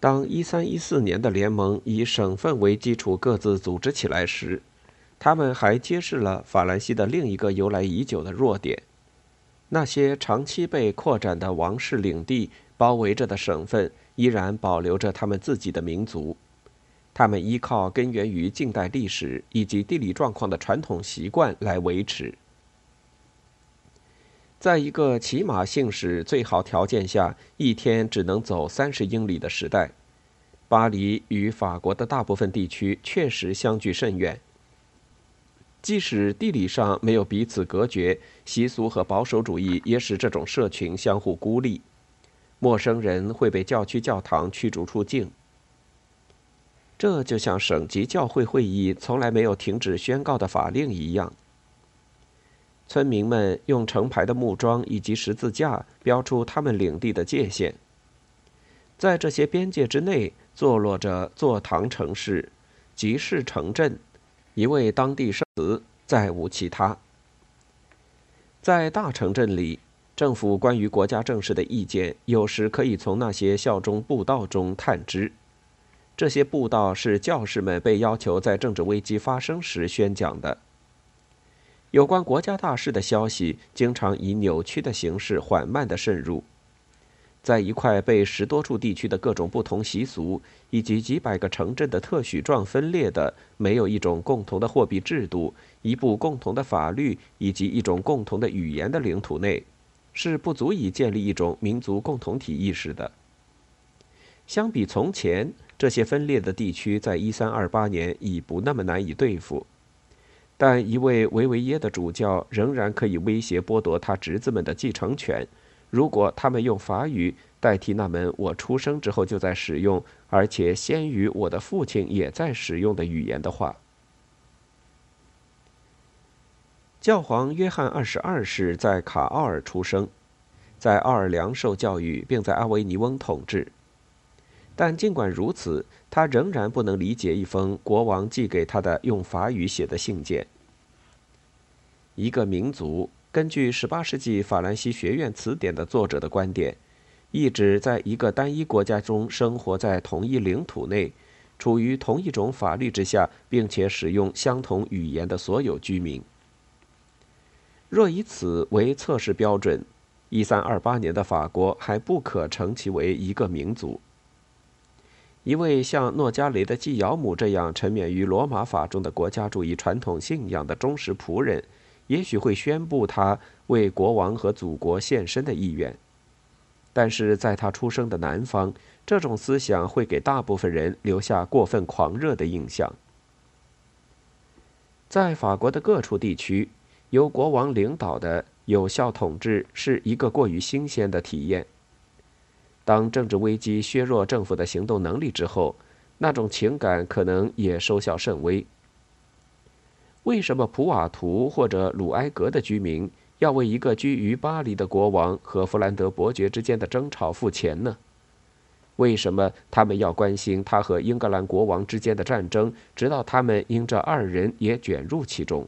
当1314年的联盟以省份为基础各自组织起来时，他们还揭示了法兰西的另一个由来已久的弱点：那些长期被扩展的王室领地包围着的省份，依然保留着他们自己的民族。他们依靠根源于近代历史以及地理状况的传统习惯来维持。在一个骑马行驶最好条件下，一天只能走三十英里的时代，巴黎与法国的大部分地区确实相距甚远。即使地理上没有彼此隔绝，习俗和保守主义也使这种社群相互孤立。陌生人会被教区教堂驱逐出境。这就像省级教会会议从来没有停止宣告的法令一样。村民们用成排的木桩以及十字架标出他们领地的界限。在这些边界之内，坐落着座堂城市、集市城镇，一位当地圣祠，再无其他。在大城镇里，政府关于国家政事的意见有时可以从那些效忠布道中探知。这些布道是教士们被要求在政治危机发生时宣讲的。有关国家大事的消息经常以扭曲的形式缓慢地渗入。在一块被十多处地区的各种不同习俗以及几百个城镇的特许状分裂的、没有一种共同的货币制度、一部共同的法律以及一种共同的语言的领土内，是不足以建立一种民族共同体意识的。相比从前。这些分裂的地区在1328年已不那么难以对付，但一位维维耶的主教仍然可以威胁剥夺他侄子们的继承权，如果他们用法语代替那门我出生之后就在使用，而且先于我的父亲也在使用的语言的话。教皇约翰二十二世在卡奥尔出生，在奥尔良受教育，并在阿维尼翁统治。但尽管如此，他仍然不能理解一封国王寄给他的用法语写的信件。一个民族，根据18世纪法兰西学院词典的作者的观点，意指在一个单一国家中生活在同一领土内、处于同一种法律之下，并且使用相同语言的所有居民。若以此为测试标准，1328年的法国还不可称其为一个民族。一位像诺加雷的继尧姆这样沉湎于罗马法中的国家主义传统信仰的忠实仆人，也许会宣布他为国王和祖国献身的意愿。但是，在他出生的南方，这种思想会给大部分人留下过分狂热的印象。在法国的各处地区，由国王领导的有效统治是一个过于新鲜的体验。当政治危机削弱政府的行动能力之后，那种情感可能也收效甚微。为什么普瓦图或者鲁埃格的居民要为一个居于巴黎的国王和弗兰德伯爵之间的争吵付钱呢？为什么他们要关心他和英格兰国王之间的战争，直到他们因这二人也卷入其中？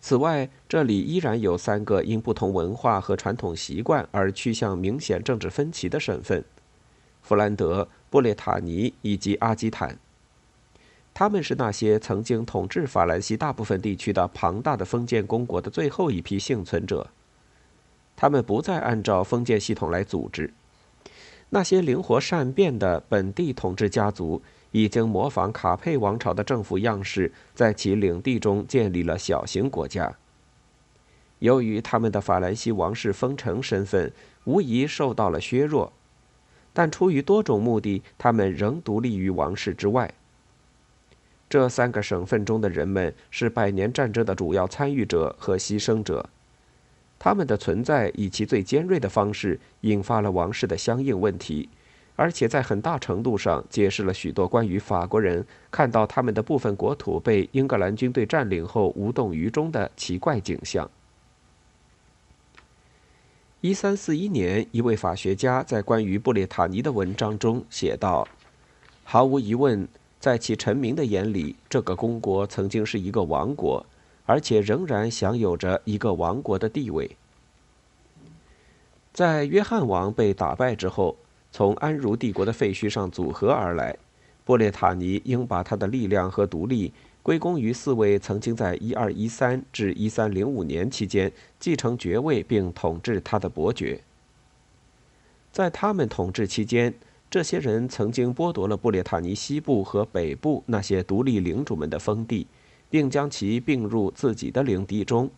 此外，这里依然有三个因不同文化和传统习惯而趋向明显政治分歧的省份：弗兰德、布列塔尼以及阿基坦。他们是那些曾经统治法兰西大部分地区的庞大的封建公国的最后一批幸存者。他们不再按照封建系统来组织。那些灵活善变的本地统治家族。已经模仿卡佩王朝的政府样式，在其领地中建立了小型国家。由于他们的法兰西王室封城身份无疑受到了削弱，但出于多种目的，他们仍独立于王室之外。这三个省份中的人们是百年战争的主要参与者和牺牲者，他们的存在以其最尖锐的方式引发了王室的相应问题。而且在很大程度上解释了许多关于法国人看到他们的部分国土被英格兰军队占领后无动于衷的奇怪景象。一三四一年，一位法学家在关于布列塔尼的文章中写道：“毫无疑问，在其臣民的眼里，这个公国曾经是一个王国，而且仍然享有着一个王国的地位。在约翰王被打败之后。”从安茹帝国的废墟上组合而来。布列塔尼应把他的力量和独立归功于四位曾经在1213至1305年期间继承爵位并统治他的伯爵。在他们统治期间，这些人曾经剥夺了布列塔尼西部和北部那些独立领主们的封地，并将其并入自己的领地中。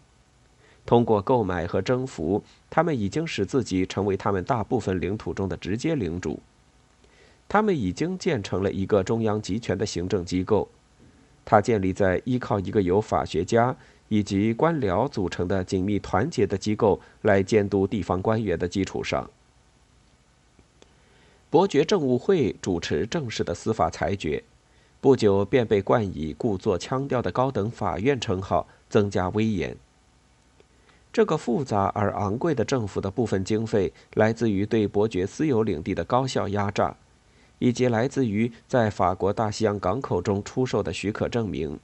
通过购买和征服，他们已经使自己成为他们大部分领土中的直接领主。他们已经建成了一个中央集权的行政机构，它建立在依靠一个由法学家以及官僚组成的紧密团结的机构来监督地方官员的基础上。伯爵政务会主持正式的司法裁决，不久便被冠以故作腔调的高等法院称号，增加威严。这个复杂而昂贵的政府的部分经费来自于对伯爵私有领地的高效压榨，以及来自于在法国大西洋港口中出售的许可证明。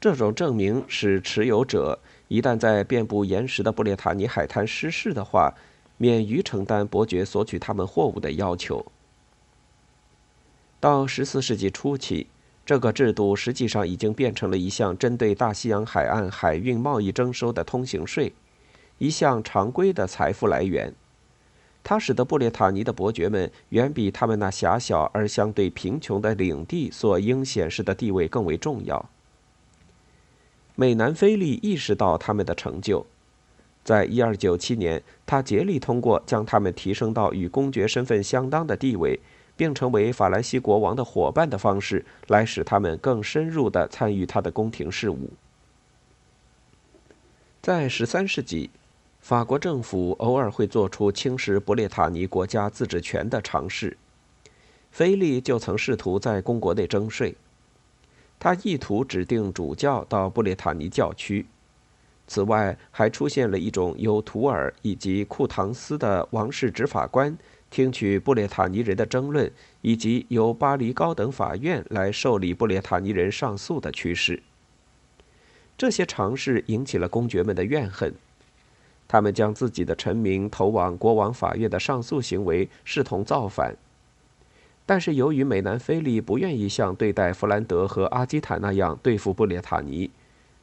这种证明使持有者一旦在遍布岩石的布列塔尼海滩失事的话，免于承担伯爵索取他们货物的要求。到十四世纪初期，这个制度实际上已经变成了一项针对大西洋海岸海运贸易征收的通行税。一项常规的财富来源，它使得布列塔尼的伯爵们远比他们那狭小而相对贫穷的领地所应显示的地位更为重要。美南菲利意识到他们的成就，在一二九七年，他竭力通过将他们提升到与公爵身份相当的地位，并成为法兰西国王的伙伴的方式，来使他们更深入地参与他的宫廷事务。在十三世纪。法国政府偶尔会做出侵蚀布列塔尼国家自治权的尝试。菲利就曾试图在公国内征税，他意图指定主教到布列塔尼教区。此外，还出现了一种由图尔以及库唐斯的王室执法官听取布列塔尼人的争论，以及由巴黎高等法院来受理布列塔尼人上诉的趋势。这些尝试引起了公爵们的怨恨。他们将自己的臣民投往国王法院的上诉行为视同造反，但是由于美南菲利不愿意像对待弗兰德和阿基坦那样对付布列塔尼，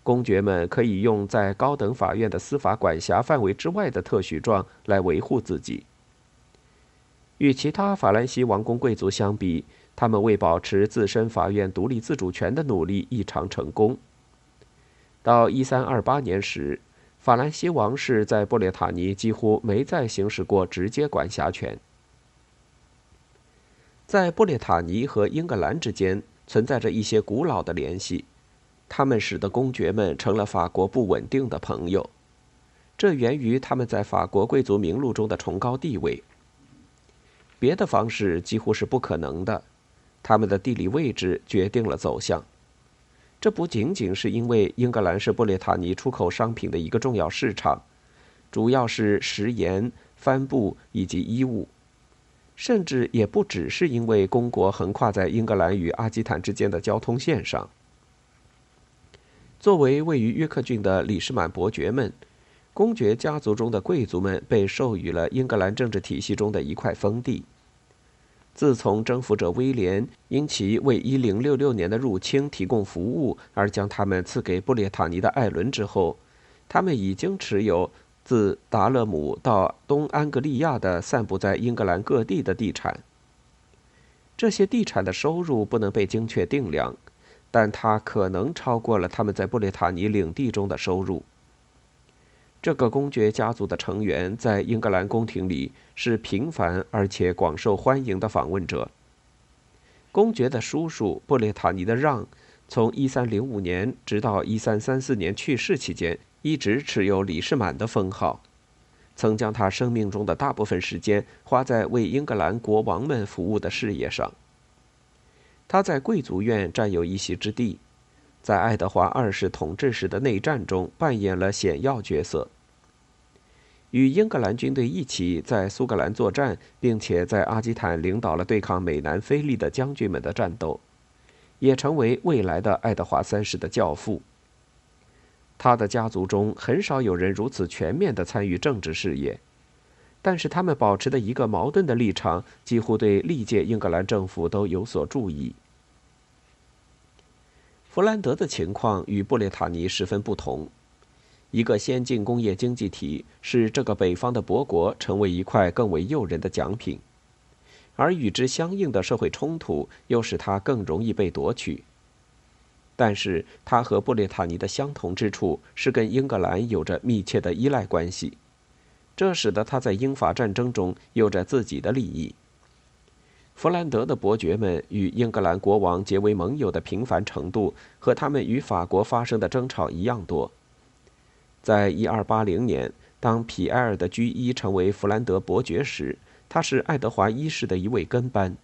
公爵们可以用在高等法院的司法管辖范围之外的特许状来维护自己。与其他法兰西王公贵族相比，他们为保持自身法院独立自主权的努力异常成功。到一三二八年时。法兰西王室在布列塔尼几乎没再行使过直接管辖权。在布列塔尼和英格兰之间存在着一些古老的联系，他们使得公爵们成了法国不稳定的朋友。这源于他们在法国贵族名录中的崇高地位。别的方式几乎是不可能的，他们的地理位置决定了走向。这不仅仅是因为英格兰是布列塔尼出口商品的一个重要市场，主要是食盐、帆布以及衣物，甚至也不只是因为公国横跨在英格兰与阿基坦之间的交通线上。作为位于约克郡的里士满伯爵们，公爵家族中的贵族们被授予了英格兰政治体系中的一块封地。自从征服者威廉因其为1066年的入侵提供服务而将他们赐给布列塔尼的艾伦之后，他们已经持有自达勒姆到东安格利亚的散布在英格兰各地的地产。这些地产的收入不能被精确定量，但它可能超过了他们在布列塔尼领地中的收入。这个公爵家族的成员在英格兰宫廷里是频繁而且广受欢迎的访问者。公爵的叔叔布列塔尼的让，从1305年直到1334年去世期间，一直持有李士满的封号，曾将他生命中的大部分时间花在为英格兰国王们服务的事业上。他在贵族院占有一席之地。在爱德华二世统治时的内战中扮演了显要角色。与英格兰军队一起在苏格兰作战，并且在阿基坦领导了对抗美南菲利的将军们的战斗，也成为未来的爱德华三世的教父。他的家族中很少有人如此全面地参与政治事业，但是他们保持的一个矛盾的立场，几乎对历届英格兰政府都有所注意。弗兰德的情况与布列塔尼十分不同。一个先进工业经济体使这个北方的伯国成为一块更为诱人的奖品，而与之相应的社会冲突又使它更容易被夺取。但是，它和布列塔尼的相同之处是跟英格兰有着密切的依赖关系，这使得他在英法战争中有着自己的利益。弗兰德的伯爵们与英格兰国王结为盟友的频繁程度，和他们与法国发生的争吵一样多。在一二八零年，当皮埃尔的居伊成为弗兰德伯爵时，他是爱德华一世的一位跟班。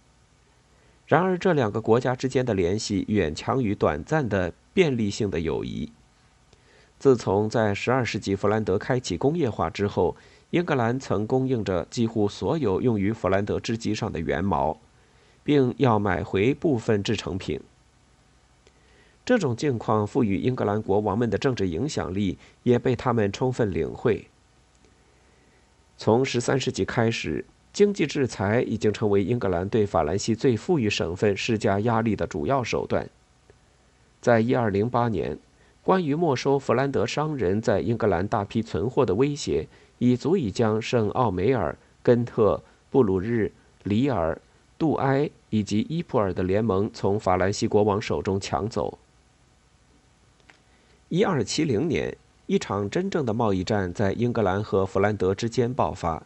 然而，这两个国家之间的联系远强于短暂的便利性的友谊。自从在十二世纪弗兰德开启工业化之后，英格兰曾供应着几乎所有用于弗兰德织机上的原毛，并要买回部分制成品。这种境况赋予英格兰国王们的政治影响力也被他们充分领会。从十三世纪开始，经济制裁已经成为英格兰对法兰西最富裕省份施加压力的主要手段。在一二零八年，关于没收弗兰德商人在英格兰大批存货的威胁，已足以将圣奥梅尔、根特、布鲁日、里尔、杜埃以及伊普尔的联盟从法兰西国王手中抢走。一二七零年，一场真正的贸易战在英格兰和弗兰德之间爆发。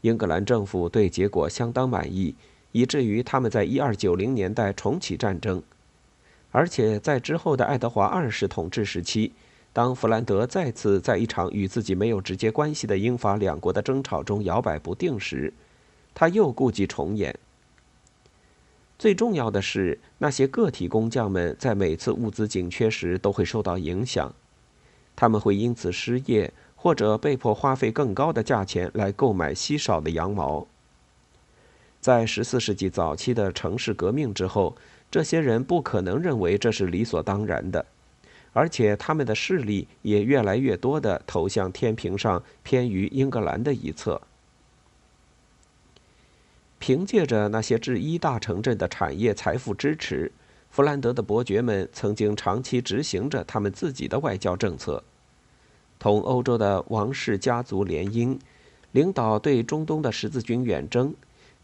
英格兰政府对结果相当满意，以至于他们在一二九零年代重启战争。而且在之后的爱德华二世统治时期，当弗兰德再次在一场与自己没有直接关系的英法两国的争吵中摇摆不定时，他又故伎重演。最重要的是，那些个体工匠们在每次物资紧缺时都会受到影响，他们会因此失业，或者被迫花费更高的价钱来购买稀少的羊毛。在十四世纪早期的城市革命之后，这些人不可能认为这是理所当然的，而且他们的势力也越来越多地投向天平上偏于英格兰的一侧。凭借着那些制衣大城镇的产业财富支持，弗兰德的伯爵们曾经长期执行着他们自己的外交政策，同欧洲的王室家族联姻，领导对中东的十字军远征，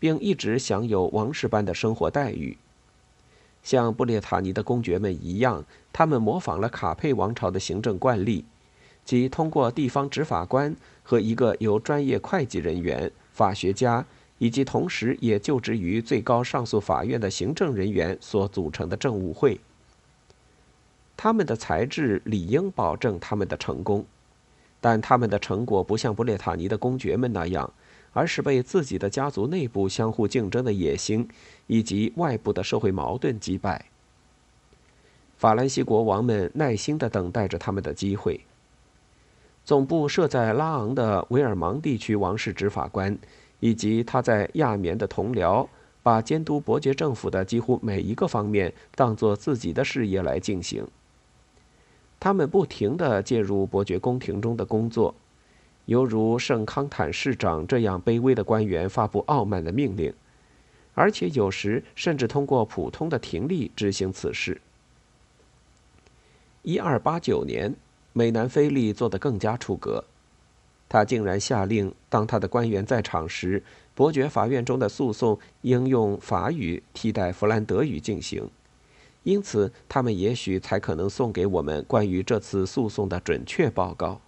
并一直享有王室般的生活待遇。像布列塔尼的公爵们一样，他们模仿了卡佩王朝的行政惯例，即通过地方执法官和一个由专业会计人员、法学家。以及同时也就职于最高上诉法院的行政人员所组成的政务会，他们的才智理应保证他们的成功，但他们的成果不像布列塔尼的公爵们那样，而是被自己的家族内部相互竞争的野心以及外部的社会矛盾击败。法兰西国王们耐心地等待着他们的机会。总部设在拉昂的维尔芒地区王室执法官。以及他在亚眠的同僚，把监督伯爵政府的几乎每一个方面当作自己的事业来进行。他们不停地介入伯爵宫廷中的工作，犹如圣康坦市长这样卑微的官员发布傲慢的命令，而且有时甚至通过普通的庭吏执行此事。一二八九年，美南菲利做得更加出格。他竟然下令，当他的官员在场时，伯爵法院中的诉讼应用法语替代弗兰德语进行。因此，他们也许才可能送给我们关于这次诉讼的准确报告。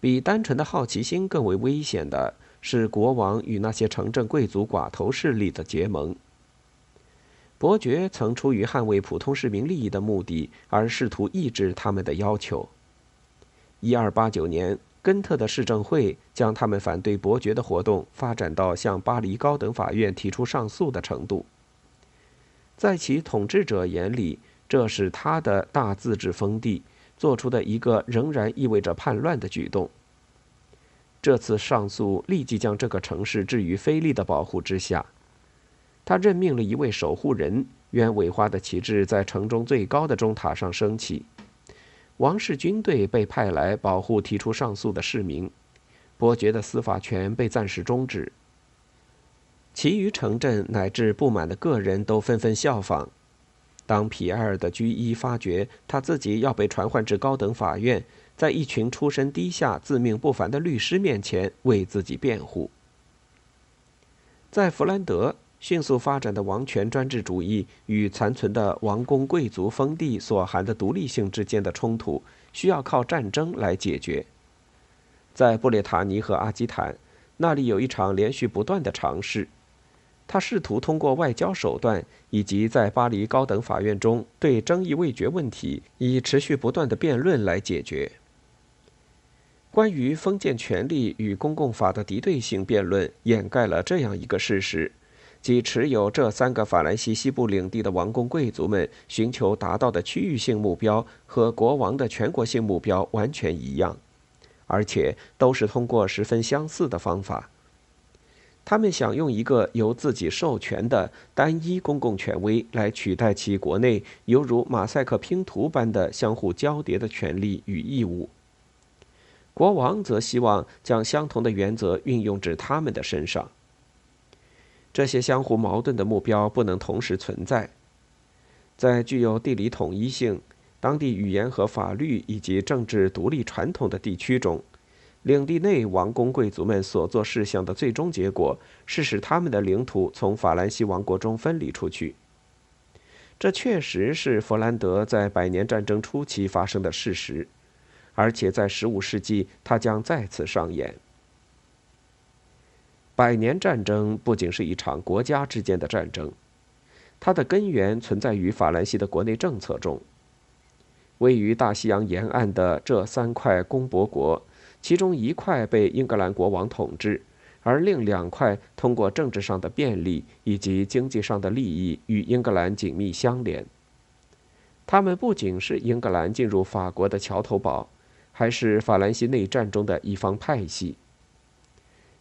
比单纯的好奇心更为危险的是国王与那些城镇贵族寡头势力的结盟。伯爵曾出于捍卫普通市民利益的目的而试图抑制他们的要求。一二八九年，根特的市政会将他们反对伯爵的活动发展到向巴黎高等法院提出上诉的程度。在其统治者眼里，这是他的大自治封地做出的一个仍然意味着叛乱的举动。这次上诉立即将这个城市置于菲利的保护之下。他任命了一位守护人，鸢尾花的旗帜在城中最高的钟塔上升起。王室军队被派来保护提出上诉的市民，伯爵的司法权被暂时终止。其余城镇乃至不满的个人都纷纷效仿。当皮埃尔的居伊发觉他自己要被传唤至高等法院，在一群出身低下、自命不凡的律师面前为自己辩护，在弗兰德迅速发展的王权专制主义与残存的王公贵族封地所含的独立性之间的冲突，需要靠战争来解决。在布列塔尼和阿基坦，那里有一场连续不断的尝试。他试图通过外交手段，以及在巴黎高等法院中对争议未决问题以持续不断的辩论来解决。关于封建权力与公共法的敌对性辩论，掩盖了这样一个事实：即持有这三个法兰西西部领地的王公贵族们寻求达到的区域性目标和国王的全国性目标完全一样，而且都是通过十分相似的方法。他们想用一个由自己授权的单一公共权威来取代其国内犹如马赛克拼图般的相互交叠的权利与义务。国王则希望将相同的原则运用至他们的身上。这些相互矛盾的目标不能同时存在。在具有地理统一性、当地语言和法律以及政治独立传统的地区中。领地内王公贵族们所做事项的最终结果是使他们的领土从法兰西王国中分离出去。这确实是弗兰德在百年战争初期发生的事实，而且在15世纪它将再次上演。百年战争不仅是一场国家之间的战争，它的根源存在于法兰西的国内政策中。位于大西洋沿岸的这三块公伯国。其中一块被英格兰国王统治，而另两块通过政治上的便利以及经济上的利益与英格兰紧密相连。他们不仅是英格兰进入法国的桥头堡，还是法兰西内战中的一方派系。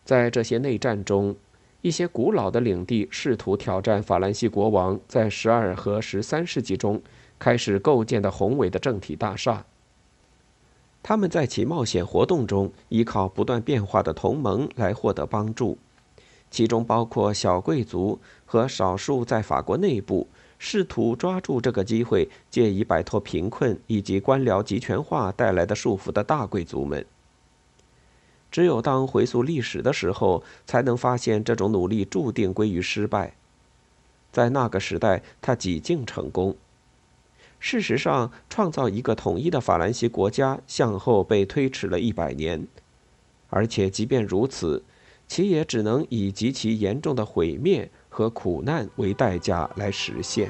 在这些内战中，一些古老的领地试图挑战法兰西国王在十二和十三世纪中开始构建的宏伟的政体大厦。他们在其冒险活动中依靠不断变化的同盟来获得帮助，其中包括小贵族和少数在法国内部试图抓住这个机会借以摆脱贫困以及官僚集权化带来的束缚的大贵族们。只有当回溯历史的时候，才能发现这种努力注定归于失败。在那个时代，他几近成功。事实上，创造一个统一的法兰西国家向后被推迟了一百年，而且即便如此，其也只能以极其严重的毁灭和苦难为代价来实现。